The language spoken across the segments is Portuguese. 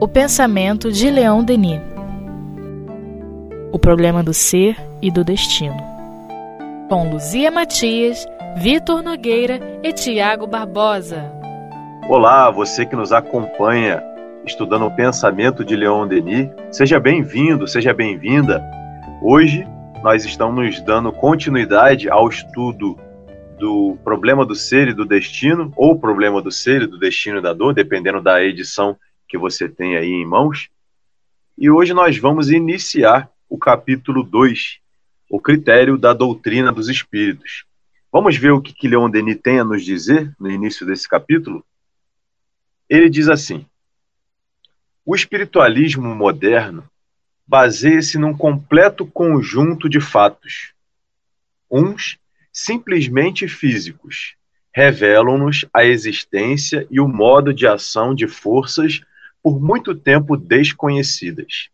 O pensamento de Leon Denis. O problema do ser e do destino. Com Luzia Matias, Vitor Nogueira e Tiago Barbosa. Olá, você que nos acompanha estudando o pensamento de Leon Denis. Seja bem-vindo, seja bem-vinda. Hoje nós estamos dando continuidade ao estudo do problema do ser e do destino, ou problema do ser e do destino da dor, dependendo da edição que você tem aí em mãos. E hoje nós vamos iniciar o capítulo 2, o critério da doutrina dos espíritos. Vamos ver o que, que Leon Denis tem a nos dizer no início desse capítulo? Ele diz assim: O espiritualismo moderno baseia-se num completo conjunto de fatos. Uns, simplesmente físicos, revelam-nos a existência e o modo de ação de forças por muito tempo desconhecidas.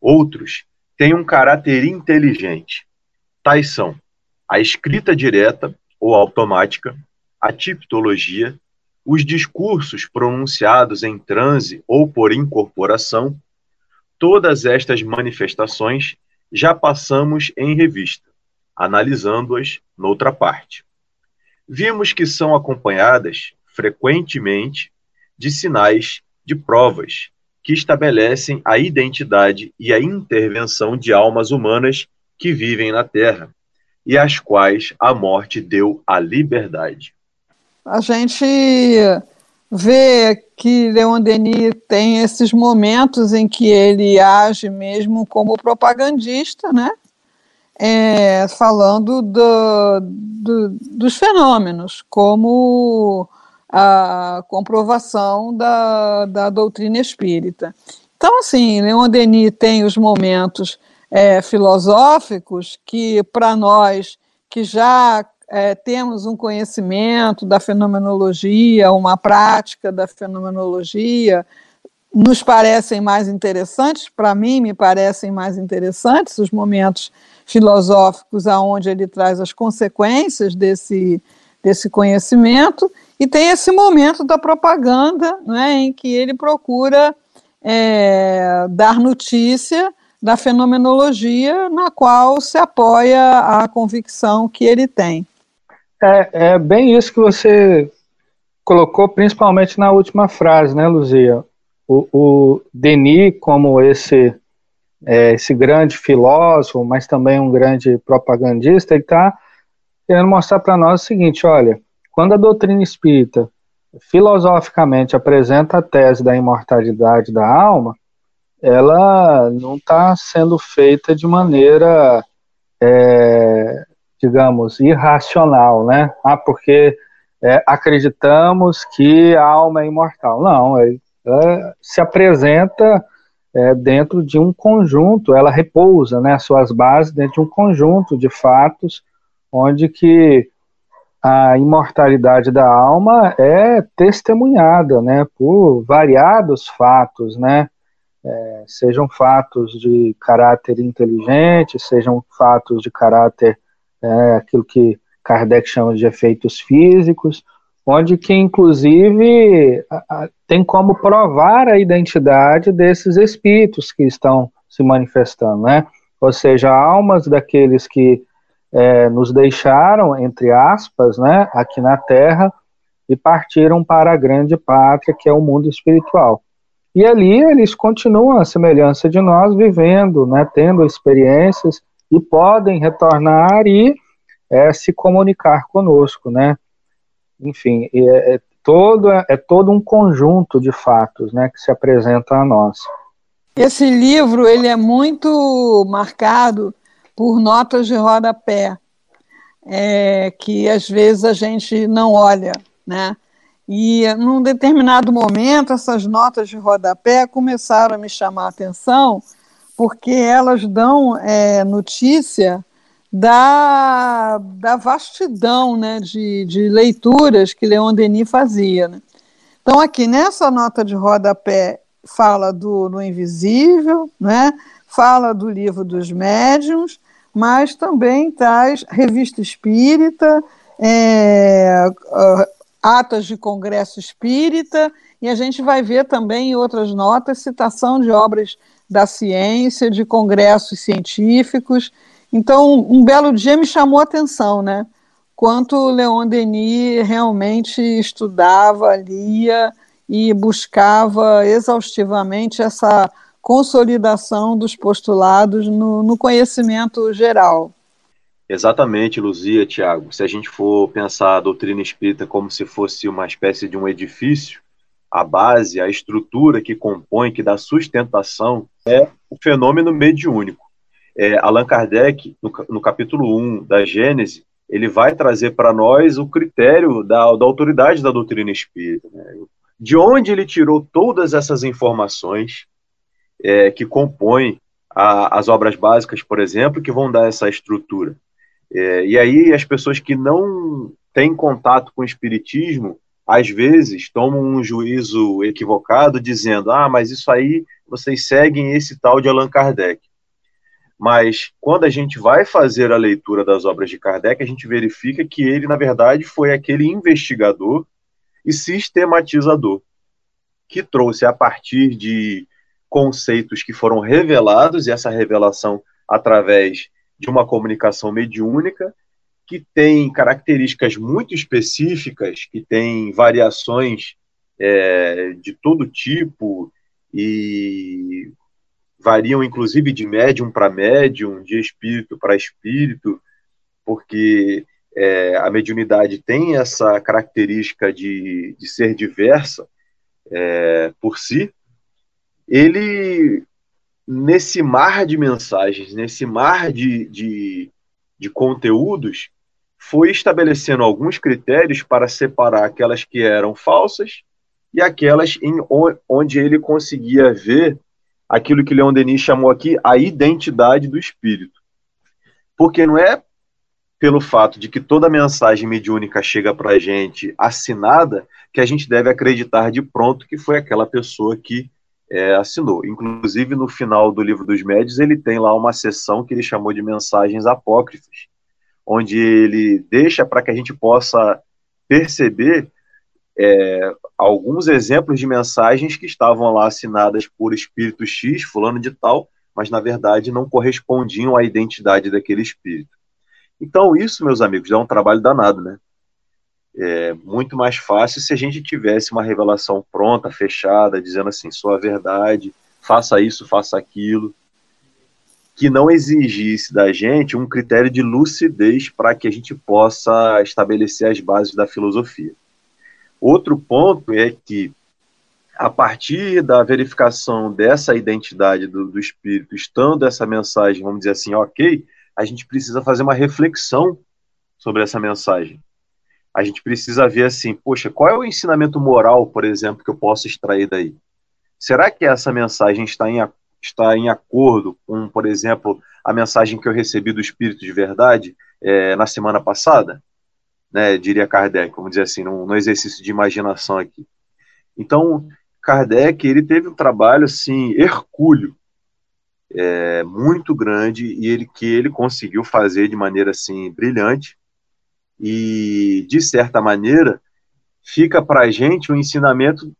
Outros têm um caráter inteligente. Tais são a escrita direta ou automática, a tipologia, os discursos pronunciados em transe ou por incorporação, todas estas manifestações já passamos em revista, analisando-as noutra parte. Vimos que são acompanhadas, frequentemente, de sinais de provas que estabelecem a identidade e a intervenção de almas humanas que vivem na Terra e às quais a morte deu a liberdade a gente vê que Leon Denis tem esses momentos em que ele age mesmo como propagandista, né? É, falando do, do, dos fenômenos, como a comprovação da, da doutrina espírita. Então, assim, Leon Denis tem os momentos é, filosóficos que, para nós que já é, temos um conhecimento da fenomenologia, uma prática da fenomenologia, nos parecem mais interessantes, para mim me parecem mais interessantes os momentos filosóficos aonde ele traz as consequências desse, desse conhecimento, e tem esse momento da propaganda, né, em que ele procura é, dar notícia da fenomenologia na qual se apoia a convicção que ele tem. É, é bem isso que você colocou, principalmente na última frase, né, Luzia? O, o Denis, como esse, é, esse grande filósofo, mas também um grande propagandista, ele está querendo mostrar para nós o seguinte: olha, quando a doutrina espírita filosoficamente apresenta a tese da imortalidade da alma, ela não está sendo feita de maneira é, digamos, irracional, né? Ah, porque é, acreditamos que a alma é imortal. Não, é, é, se apresenta é, dentro de um conjunto, ela repousa, né, suas bases dentro de um conjunto de fatos, onde que a imortalidade da alma é testemunhada, né, por variados fatos, né, é, sejam fatos de caráter inteligente, sejam fatos de caráter é, aquilo que Kardec chama de efeitos físicos, onde que inclusive tem como provar a identidade desses espíritos que estão se manifestando, né? Ou seja, almas daqueles que é, nos deixaram, entre aspas, né, aqui na Terra e partiram para a grande pátria que é o mundo espiritual. E ali eles continuam à semelhança de nós, vivendo, né, tendo experiências e podem retornar e é, se comunicar conosco, né? Enfim, é, é, todo, é todo um conjunto de fatos né, que se apresenta a nós. Esse livro ele é muito marcado por notas de rodapé, é, que às vezes a gente não olha, né? E num determinado momento, essas notas de rodapé começaram a me chamar a atenção, porque elas dão é, notícia da, da vastidão né, de, de leituras que Leon Denis fazia. Né? Então, aqui nessa nota de rodapé, fala do No Invisível, né? fala do livro dos médiuns, mas também traz revista espírita, é, atas de congresso espírita, e a gente vai ver também em outras notas citação de obras da ciência, de congressos científicos. Então, um belo dia me chamou a atenção, né? Quanto Leon Denis realmente estudava, lia e buscava exaustivamente essa consolidação dos postulados no, no conhecimento geral. Exatamente, Luzia, Tiago. Se a gente for pensar a doutrina espírita como se fosse uma espécie de um edifício, a base, a estrutura que compõe, que dá sustentação, é o fenômeno mediúnico. É, Allan Kardec, no, no capítulo 1 da Gênese, ele vai trazer para nós o critério da, da autoridade da doutrina espírita. Né? De onde ele tirou todas essas informações é, que compõem a, as obras básicas, por exemplo, que vão dar essa estrutura. É, e aí as pessoas que não têm contato com o espiritismo, às vezes tomam um juízo equivocado dizendo: "Ah, mas isso aí vocês seguem esse tal de Allan Kardec". Mas quando a gente vai fazer a leitura das obras de Kardec, a gente verifica que ele, na verdade, foi aquele investigador e sistematizador que trouxe a partir de conceitos que foram revelados, e essa revelação através de uma comunicação mediúnica que tem características muito específicas, que tem variações é, de todo tipo e variam inclusive de médium para médium, de espírito para espírito, porque é, a mediunidade tem essa característica de, de ser diversa é, por si. Ele nesse mar de mensagens, nesse mar de, de, de conteúdos, foi estabelecendo alguns critérios para separar aquelas que eram falsas e aquelas em onde ele conseguia ver aquilo que Leon Denis chamou aqui a identidade do espírito. Porque não é pelo fato de que toda mensagem mediúnica chega para a gente assinada que a gente deve acreditar de pronto que foi aquela pessoa que é, assinou. Inclusive, no final do livro dos médios, ele tem lá uma seção que ele chamou de mensagens apócrifas, onde ele deixa para que a gente possa perceber é, alguns exemplos de mensagens que estavam lá assinadas por espírito X, fulano de tal, mas na verdade não correspondiam à identidade daquele espírito. Então, isso, meus amigos, dá um trabalho danado, né? é muito mais fácil se a gente tivesse uma revelação pronta, fechada, dizendo assim, sua verdade, faça isso, faça aquilo, que não exigisse da gente um critério de lucidez para que a gente possa estabelecer as bases da filosofia. Outro ponto é que, a partir da verificação dessa identidade do, do espírito, estando essa mensagem, vamos dizer assim, ok, a gente precisa fazer uma reflexão sobre essa mensagem a gente precisa ver assim, poxa, qual é o ensinamento moral, por exemplo, que eu posso extrair daí? Será que essa mensagem está em, está em acordo com, por exemplo, a mensagem que eu recebi do Espírito de Verdade é, na semana passada? Né, diria Kardec, vamos dizer assim, no, no exercício de imaginação aqui. Então, Kardec, ele teve um trabalho, assim, hercúleo, é, muito grande, e ele que ele conseguiu fazer de maneira, assim, brilhante, e, de certa maneira, fica para a gente um ensinamento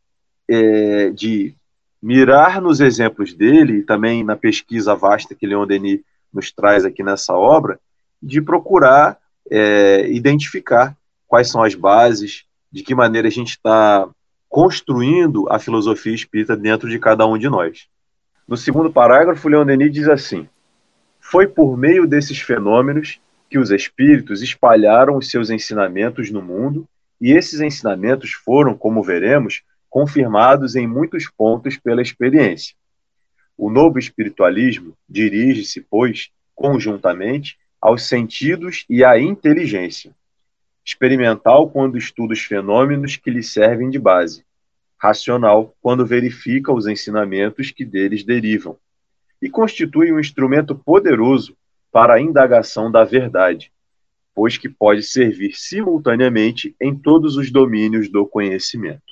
é, de mirar nos exemplos dele e também na pesquisa vasta que Leon Denis nos traz aqui nessa obra, de procurar é, identificar quais são as bases, de que maneira a gente está construindo a filosofia espírita dentro de cada um de nós. No segundo parágrafo, Leon Denis diz assim: Foi por meio desses fenômenos que os espíritos espalharam os seus ensinamentos no mundo, e esses ensinamentos foram, como veremos, confirmados em muitos pontos pela experiência. O novo espiritualismo dirige-se, pois, conjuntamente aos sentidos e à inteligência. Experimental quando estuda os fenômenos que lhe servem de base. Racional quando verifica os ensinamentos que deles derivam. E constitui um instrumento poderoso para a indagação da verdade, pois que pode servir simultaneamente em todos os domínios do conhecimento.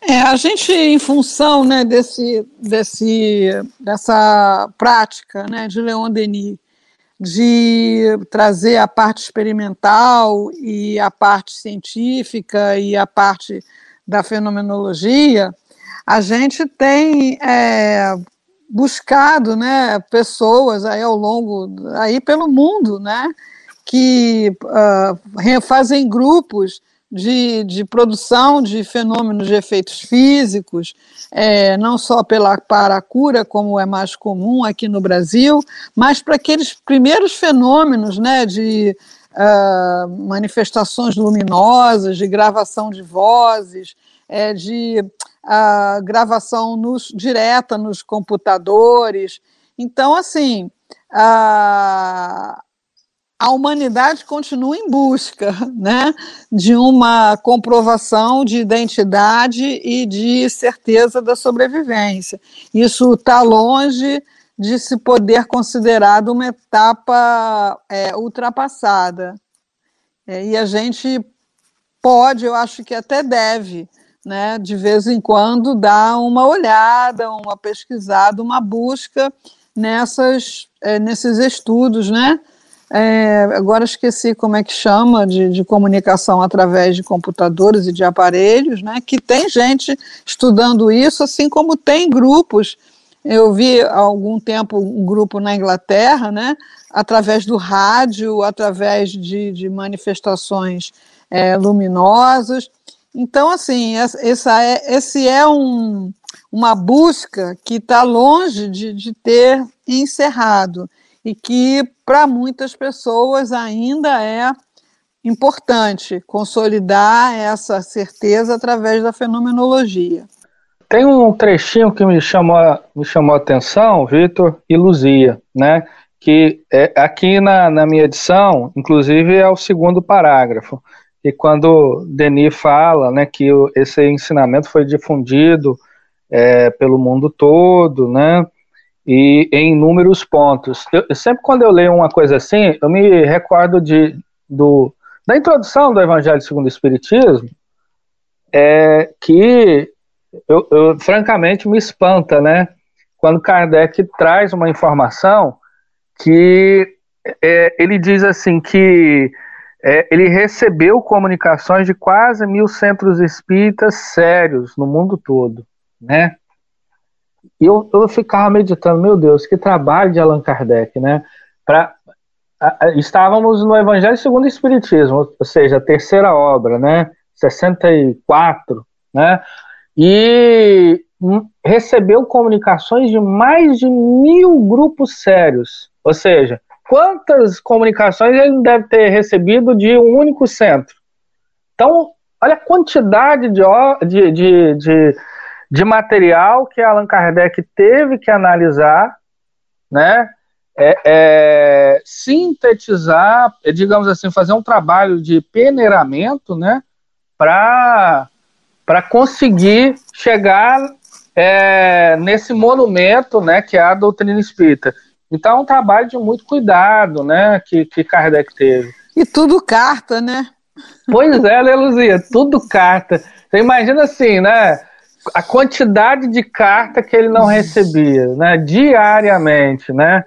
É, a gente, em função né, desse, desse, dessa prática né, de Leon Denis, de trazer a parte experimental e a parte científica e a parte da fenomenologia, a gente tem é, buscado né, pessoas aí ao longo, aí pelo mundo, né, que uh, fazem grupos de, de produção de fenômenos de efeitos físicos, é, não só pela, para a cura, como é mais comum aqui no Brasil, mas para aqueles primeiros fenômenos né, de uh, manifestações luminosas, de gravação de vozes, é, de uh, gravação nos, direta nos computadores. Então, assim, uh, a humanidade continua em busca né, de uma comprovação de identidade e de certeza da sobrevivência. Isso está longe de se poder considerado uma etapa é, ultrapassada. É, e a gente pode, eu acho que até deve, né, de vez em quando, dar uma olhada, uma pesquisada, uma busca nessas, é, nesses estudos, né? É, agora esqueci como é que chama, de, de, comunicação através de computadores e de aparelhos, né? Que tem gente estudando isso, assim como tem grupos. Eu vi há algum tempo um grupo na Inglaterra, né? Através do rádio, através de, de manifestações é, luminosas. Então, assim, essa é, esse é um, uma busca que está longe de, de ter encerrado e que para muitas pessoas ainda é importante consolidar essa certeza através da fenomenologia. Tem um trechinho que me chamou, me chamou a atenção, Vitor e Luzia, né? que é, aqui na, na minha edição, inclusive, é o segundo parágrafo, e quando Denis fala né, que esse ensinamento foi difundido é, pelo mundo todo, né, e em inúmeros pontos. Eu, sempre quando eu leio uma coisa assim, eu me recordo de, do, da introdução do Evangelho segundo o Espiritismo, é, que eu, eu, francamente me espanta, né? Quando Kardec traz uma informação que é, ele diz assim que é, ele recebeu comunicações de quase mil centros espíritas sérios no mundo todo, né? E eu, eu ficava meditando, meu Deus, que trabalho de Allan Kardec, né? Pra, estávamos no Evangelho segundo o Espiritismo, ou seja, a terceira obra, né? 64, né? E recebeu comunicações de mais de mil grupos sérios, ou seja, quantas comunicações ele deve ter recebido de um único centro? Então, olha a quantidade de, de, de, de de material que Allan Kardec teve que analisar, né? É, é, sintetizar, digamos assim, fazer um trabalho de peneiramento, né? Para conseguir chegar é, nesse monumento, né? Que é a doutrina espírita. Então, é um trabalho de muito cuidado, né? Que, que Kardec teve. E tudo carta, né? Pois é, né, Luzia? Tudo carta. Você imagina assim, né? A quantidade de carta que ele não recebia, né, diariamente, né,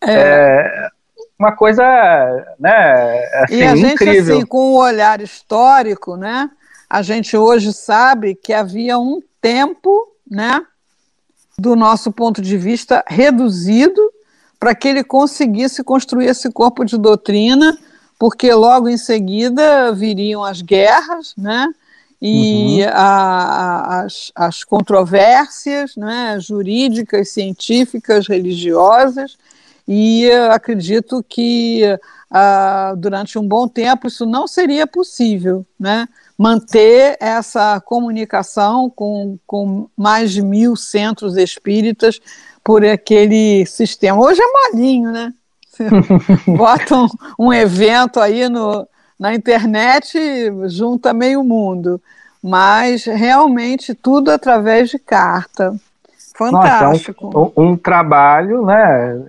é, é uma coisa, né, assim, e a gente, incrível. assim, com o olhar histórico, né, a gente hoje sabe que havia um tempo, né, do nosso ponto de vista reduzido para que ele conseguisse construir esse corpo de doutrina, porque logo em seguida viriam as guerras, né, e uhum. a, a, as, as controvérsias né, jurídicas, científicas, religiosas, e acredito que uh, durante um bom tempo isso não seria possível, né? manter essa comunicação com, com mais de mil centros espíritas por aquele sistema. Hoje é molinho, né? Botam um, um evento aí no, na internet junta meio mundo, mas realmente tudo através de carta. Fantástico. Nossa, é um, um, um trabalho, né?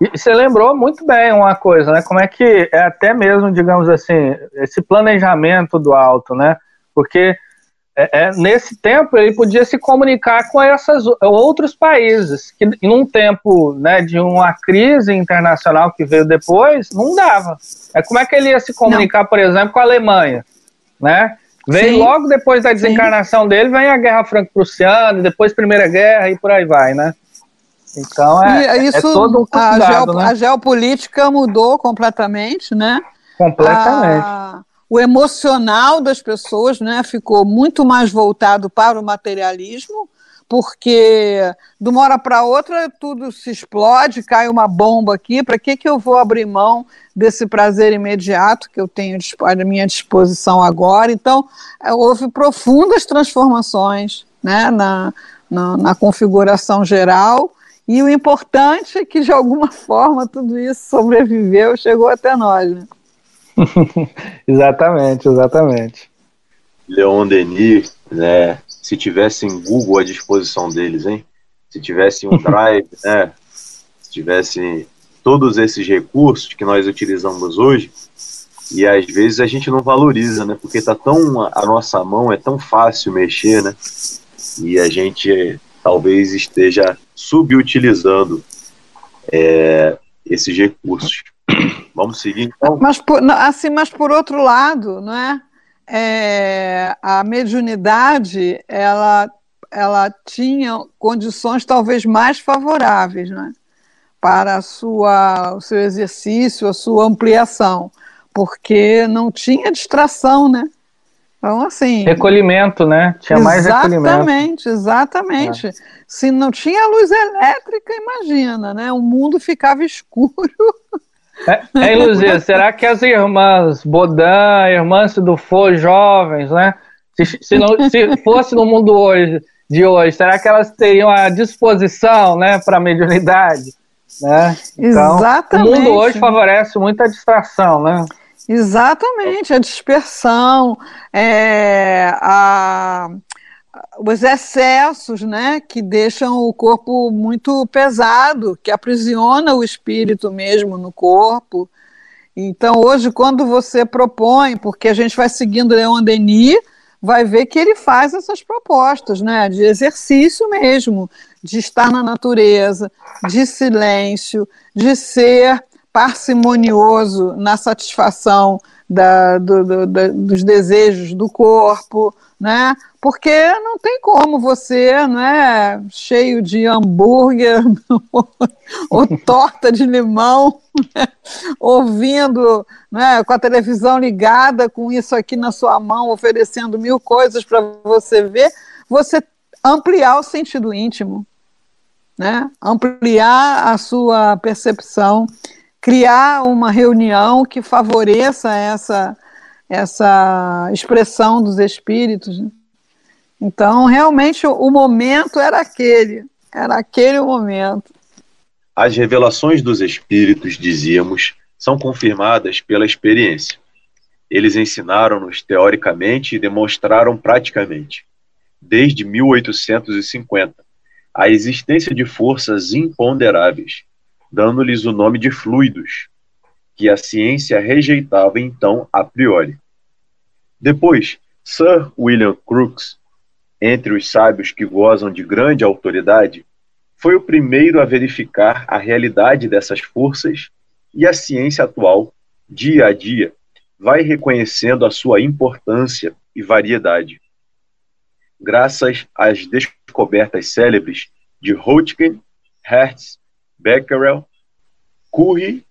E você lembrou muito bem uma coisa, né? Como é que é até mesmo, digamos assim, esse planejamento do alto, né? Porque é, é, nesse tempo ele podia se comunicar com esses outros países, que num tempo né, de uma crise internacional que veio depois, não dava. É como é que ele ia se comunicar, não. por exemplo, com a Alemanha, né? Vem logo depois da desencarnação Sim. dele, vem a Guerra Franco-Prussiana, depois Primeira Guerra e por aí vai, né? Então é, isso, é todo um cuidado, a, geop né? a geopolítica mudou completamente, né? Completamente. A, o emocional das pessoas né, ficou muito mais voltado para o materialismo, porque de uma hora para outra tudo se explode, cai uma bomba aqui, para que, que eu vou abrir mão desse prazer imediato que eu tenho à minha disposição agora? Então, é, houve profundas transformações né, na, na, na configuração geral, e o importante é que, de alguma forma, tudo isso sobreviveu, chegou até nós. Né? exatamente, exatamente. Leon Denis, né? Se tivesse em Google à disposição deles, hein? Se tivesse um Drive, né? Se tivesse todos esses recursos que nós utilizamos hoje, e às vezes a gente não valoriza, né? Porque tá tão a nossa mão é tão fácil mexer, né? E a gente talvez esteja subutilizando é, esses recursos. Vamos seguir então? Mas por, assim, mas por outro lado, não é? é a mediunidade ela, ela tinha condições talvez mais favoráveis né, para a sua, o seu exercício, a sua ampliação, porque não tinha distração, né? Então, assim. Recolhimento, né? Tinha mais recolhimento. Exatamente, exatamente. É. Se não tinha luz elétrica, imagina, né? O mundo ficava escuro. É, é Luzia, será que as irmãs Bodan, irmãs do For jovens, né? Se, se, não, se fosse no mundo hoje, de hoje, será que elas teriam a disposição, né, para a mediunidade? Né? Então, Exatamente. O mundo hoje favorece muita distração, né? Exatamente, a dispersão, é, a, os excessos, né, que deixam o corpo muito pesado, que aprisiona o espírito mesmo no corpo. Então, hoje, quando você propõe, porque a gente vai seguindo Leon Denis, vai ver que ele faz essas propostas, né, de exercício mesmo, de estar na natureza, de silêncio, de ser parcimonioso na satisfação da, do, do, da, dos desejos do corpo, né? Porque não tem como você, né, cheio de hambúrguer ou torta de limão, né, ouvindo, né, com a televisão ligada, com isso aqui na sua mão, oferecendo mil coisas para você ver, você ampliar o sentido íntimo, né? Ampliar a sua percepção, criar uma reunião que favoreça essa essa expressão dos espíritos. Né? Então, realmente, o momento era aquele, era aquele o momento. As revelações dos espíritos, dizíamos, são confirmadas pela experiência. Eles ensinaram-nos teoricamente e demonstraram praticamente, desde 1850, a existência de forças imponderáveis, dando-lhes o nome de fluidos, que a ciência rejeitava então a priori. Depois, Sir William Crookes, entre os sábios que gozam de grande autoridade, foi o primeiro a verificar a realidade dessas forças e a ciência atual, dia a dia, vai reconhecendo a sua importância e variedade. Graças às descobertas célebres de Röntgen, Hertz, Becquerel, Curie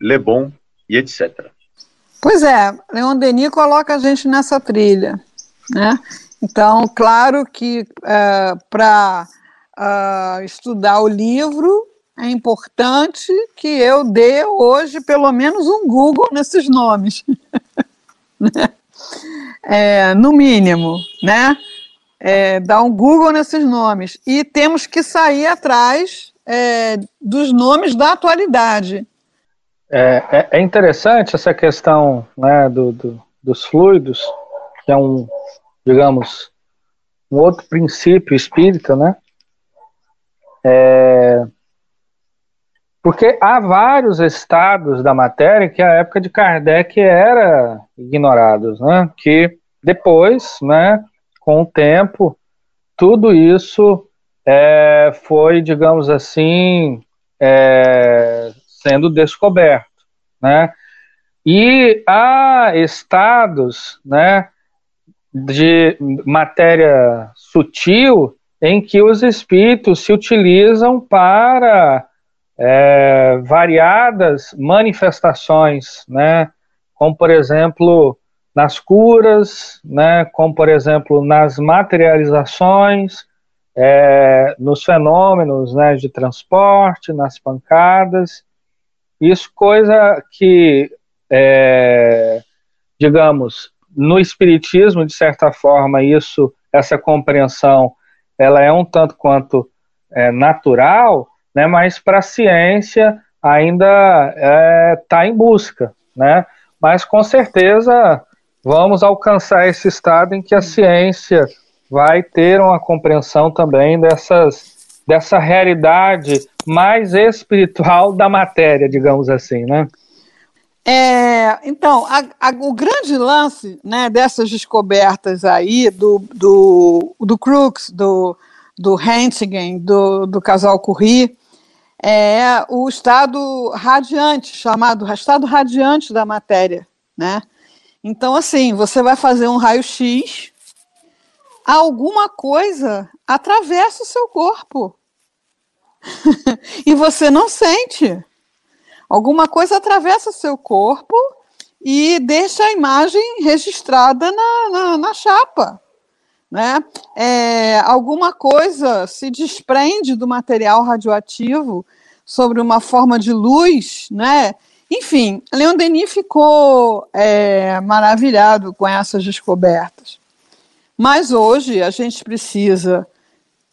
Le Bon e etc. Pois é, Leon Denis coloca a gente nessa trilha, né? Então, claro que é, para uh, estudar o livro é importante que eu dê hoje pelo menos um Google nesses nomes, né? é, no mínimo, né? É, dar um Google nesses nomes e temos que sair atrás é, dos nomes da atualidade. É, é, é, interessante essa questão né, do, do, dos fluidos, que é um, digamos, um outro princípio espírita, né? É, porque há vários estados da matéria que a época de Kardec era ignorados, né? Que depois, né, com o tempo, tudo isso é, foi, digamos assim, é, sendo descoberto, né? E há estados, né, de matéria sutil em que os espíritos se utilizam para é, variadas manifestações, né, como por exemplo nas curas, né, como por exemplo nas materializações, é, nos fenômenos né, de transporte, nas pancadas, isso coisa que, é, digamos, no espiritismo de certa forma isso, essa compreensão, ela é um tanto quanto é, natural, né, mas para a ciência ainda está é, em busca, né? Mas com certeza vamos alcançar esse estado em que a ciência vai ter uma compreensão também dessas, dessa realidade mais espiritual da matéria, digamos assim, né? É, então, a, a, o grande lance né, dessas descobertas aí do, do, do Crookes, do, do Hentgen, do, do casal Curie, é o estado radiante, chamado estado radiante da matéria, né? Então, assim, você vai fazer um raio-x, alguma coisa atravessa o seu corpo. e você não sente. Alguma coisa atravessa o seu corpo e deixa a imagem registrada na, na, na chapa. Né? É, alguma coisa se desprende do material radioativo sobre uma forma de luz, né? Enfim, Leon Denis ficou é, maravilhado com essas descobertas. Mas hoje a gente precisa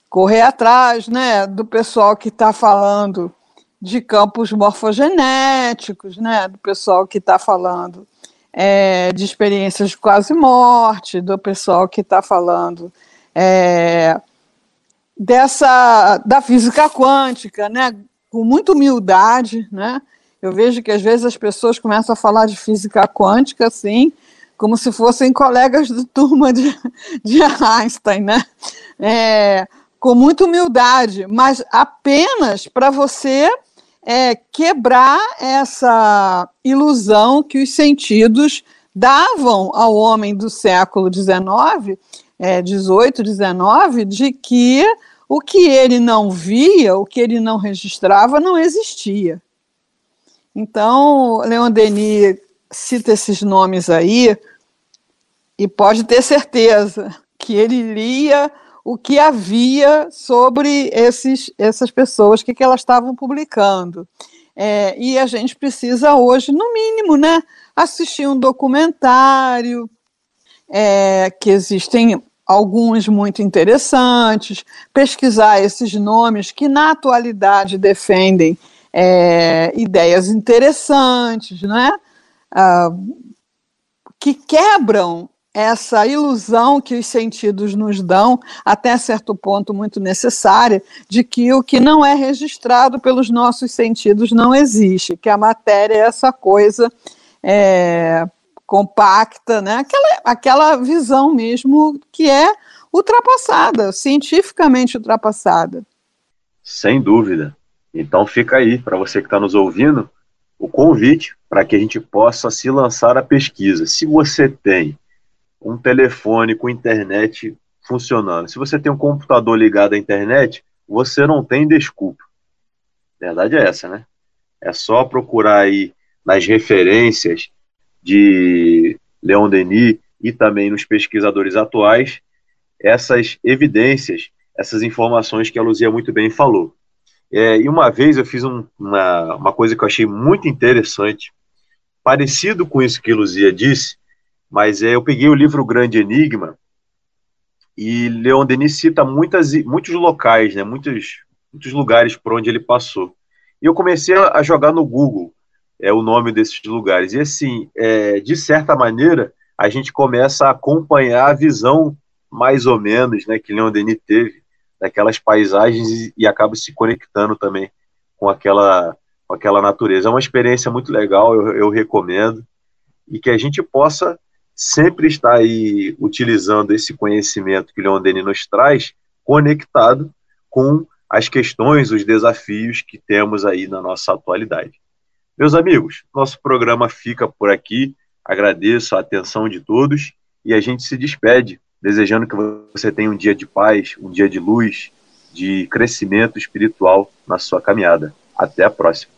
correr atrás né, do pessoal que está falando de campos morfogenéticos, né, do pessoal que está falando é, de experiências de quase morte, do pessoal que está falando é, dessa da física quântica, né, com muita humildade, né, eu vejo que às vezes as pessoas começam a falar de física quântica assim, como se fossem colegas de turma de, de Einstein, né? É, com muita humildade, mas apenas para você é, quebrar essa ilusão que os sentidos davam ao homem do século XIX, é, 18, 19, de que o que ele não via, o que ele não registrava, não existia. Então, Leon Denis cita esses nomes aí e pode ter certeza que ele lia o que havia sobre esses, essas pessoas, o que, que elas estavam publicando. É, e a gente precisa hoje, no mínimo, né, assistir um documentário, é, que existem alguns muito interessantes, pesquisar esses nomes que na atualidade defendem é, ideias interessantes, né? Que quebram essa ilusão que os sentidos nos dão, até certo ponto muito necessária, de que o que não é registrado pelos nossos sentidos não existe, que a matéria é essa coisa é, compacta, né? aquela, aquela visão mesmo que é ultrapassada, cientificamente ultrapassada. Sem dúvida. Então fica aí, para você que está nos ouvindo, o convite para que a gente possa se lançar a pesquisa. Se você tem um telefone com internet funcionando, se você tem um computador ligado à internet, você não tem desculpa. A verdade é essa, né? É só procurar aí nas referências de Leon Denis e também nos pesquisadores atuais essas evidências, essas informações que a Luzia muito bem falou. É, e uma vez eu fiz um, uma, uma coisa que eu achei muito interessante, parecido com isso que Luzia disse, mas é, eu peguei o livro Grande Enigma e Leon Denis cita muitas, muitos locais, né, muitos, muitos lugares por onde ele passou. E eu comecei a jogar no Google é, o nome desses lugares. E assim, é, de certa maneira, a gente começa a acompanhar a visão mais ou menos né, que Leon Denis teve daquelas paisagens e, acaba se conectando também com aquela, com aquela natureza. É uma experiência muito legal, eu, eu recomendo, e que a gente possa sempre está aí utilizando esse conhecimento que Leon Denis nos traz, conectado com as questões, os desafios que temos aí na nossa atualidade. Meus amigos, nosso programa fica por aqui. Agradeço a atenção de todos e a gente se despede, desejando que você tenha um dia de paz, um dia de luz, de crescimento espiritual na sua caminhada. Até a próxima.